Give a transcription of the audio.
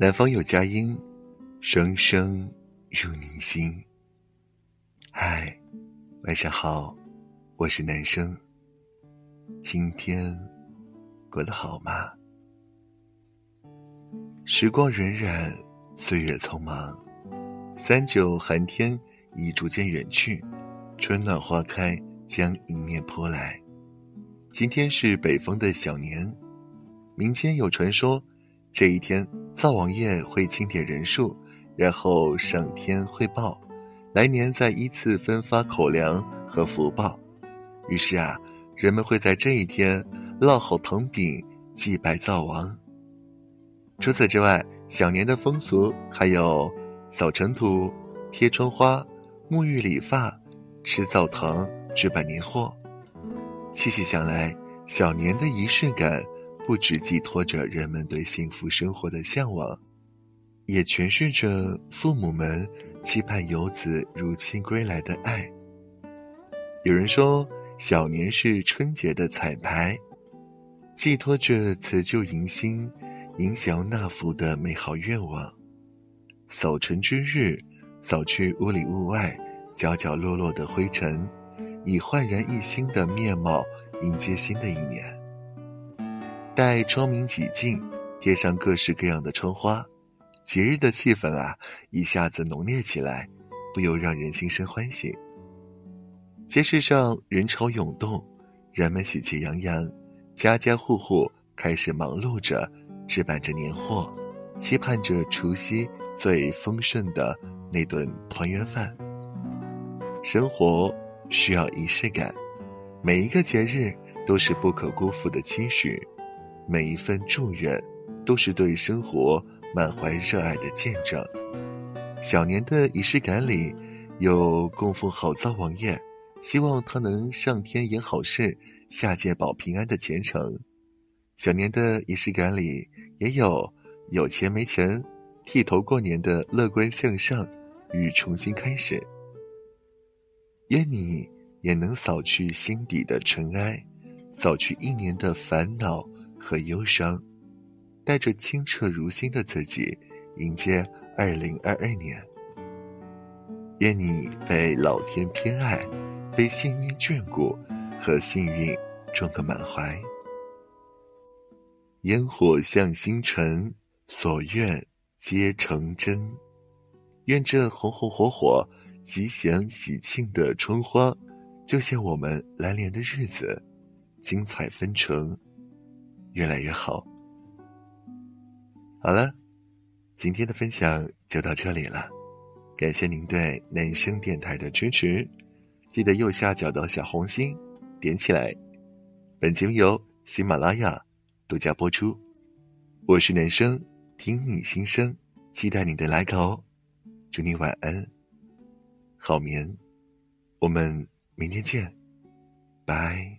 南方有佳音，声声入你心。嗨，晚上好，我是男生。今天过得好吗？时光荏苒，岁月匆忙，三九寒天已逐渐远去，春暖花开将迎面扑来。今天是北方的小年，民间有传说。这一天，灶王爷会清点人数，然后上天汇报，来年再依次分发口粮和福报。于是啊，人们会在这一天烙好糖饼祭拜灶王。除此之外，小年的风俗还有扫尘土、贴窗花、沐浴理发、吃灶糖、置办年货。细细想来，小年的仪式感。不只寄托着人们对幸福生活的向往，也诠释着父母们期盼游子如期归来的爱。有人说，小年是春节的彩排，寄托着辞旧迎新、迎祥纳福的美好愿望。扫尘之日，扫去屋里屋外角角落落的灰尘，以焕然一新的面貌迎接新的一年。待窗明几净，贴上各式各样的窗花，节日的气氛啊，一下子浓烈起来，不由让人心生欢喜。街市上人潮涌动，人们喜气洋洋，家家户户开始忙碌着，置办着年货，期盼着除夕最丰盛的那顿团圆饭。生活需要仪式感，每一个节日都是不可辜负的期许。每一份祝愿，都是对生活满怀热爱的见证。小年的仪式感里，有供奉好灶王爷，希望他能上天言好事，下界保平安的虔诚。小年的仪式感里，也有有钱没钱，剃头过年的乐观向上与重新开始。愿你也能扫去心底的尘埃，扫去一年的烦恼。和忧伤，带着清澈如新的自己，迎接二零二二年。愿你被老天偏爱，被幸运眷顾，和幸运撞个满怀。烟火向星辰，所愿皆成真。愿这红红火火、吉祥喜庆的春花，就像我们来年的日子，精彩纷呈。越来越好。好了，今天的分享就到这里了，感谢您对男生电台的支持，记得右下角的小红心点起来。本节目由喜马拉雅独家播出，我是男生，听你心声，期待你的来稿。祝你晚安，好眠，我们明天见，拜。